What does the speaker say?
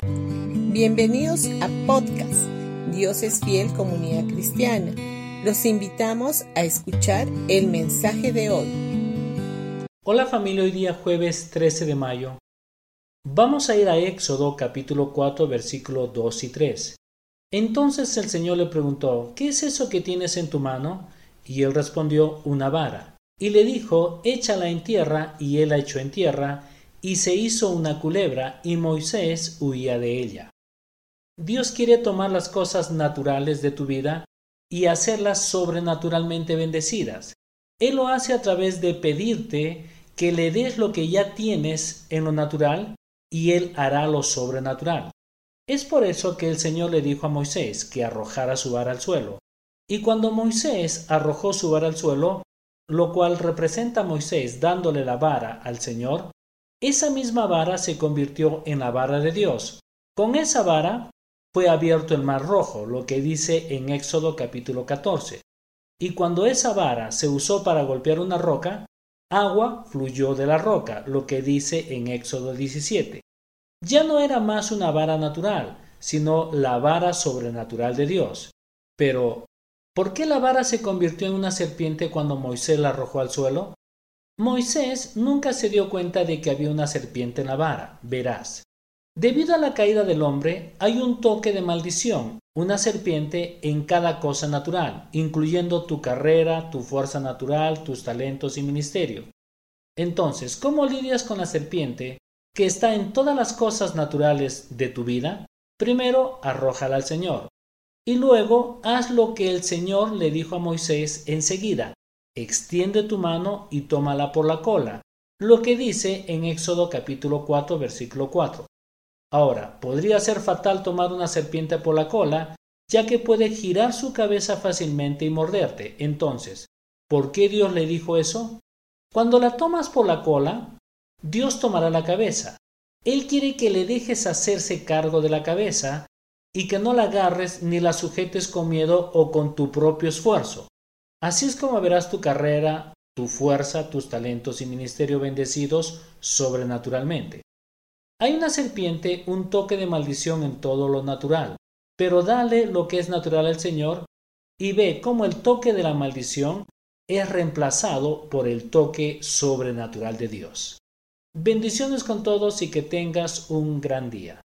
Bienvenidos a podcast Dios es fiel comunidad cristiana. Los invitamos a escuchar el mensaje de hoy. Hola familia, hoy día jueves 13 de mayo. Vamos a ir a Éxodo capítulo 4 versículo 2 y 3. Entonces el Señor le preguntó, ¿qué es eso que tienes en tu mano? Y él respondió, una vara. Y le dijo, échala en tierra, y él la echó en tierra, y se hizo una culebra, y Moisés huía de ella. Dios quiere tomar las cosas naturales de tu vida y hacerlas sobrenaturalmente bendecidas. Él lo hace a través de pedirte que le des lo que ya tienes en lo natural y Él hará lo sobrenatural. Es por eso que el Señor le dijo a Moisés que arrojara su vara al suelo. Y cuando Moisés arrojó su vara al suelo, lo cual representa a Moisés dándole la vara al Señor, esa misma vara se convirtió en la vara de Dios. Con esa vara fue abierto el mar rojo, lo que dice en Éxodo capítulo 14. Y cuando esa vara se usó para golpear una roca, agua fluyó de la roca, lo que dice en Éxodo 17. Ya no era más una vara natural, sino la vara sobrenatural de Dios. Pero, ¿por qué la vara se convirtió en una serpiente cuando Moisés la arrojó al suelo? Moisés nunca se dio cuenta de que había una serpiente en la vara, verás. Debido a la caída del hombre, hay un toque de maldición, una serpiente en cada cosa natural, incluyendo tu carrera, tu fuerza natural, tus talentos y ministerio. Entonces, ¿cómo lidias con la serpiente que está en todas las cosas naturales de tu vida? Primero, arrójala al Señor. Y luego, haz lo que el Señor le dijo a Moisés enseguida. Extiende tu mano y tómala por la cola. Lo que dice en Éxodo capítulo 4, versículo 4. Ahora, podría ser fatal tomar una serpiente por la cola, ya que puede girar su cabeza fácilmente y morderte. Entonces, ¿por qué Dios le dijo eso? Cuando la tomas por la cola, Dios tomará la cabeza. Él quiere que le dejes hacerse cargo de la cabeza y que no la agarres ni la sujetes con miedo o con tu propio esfuerzo. Así es como verás tu carrera, tu fuerza, tus talentos y ministerio bendecidos sobrenaturalmente. Hay una serpiente, un toque de maldición en todo lo natural, pero dale lo que es natural al Señor y ve cómo el toque de la maldición es reemplazado por el toque sobrenatural de Dios. Bendiciones con todos y que tengas un gran día.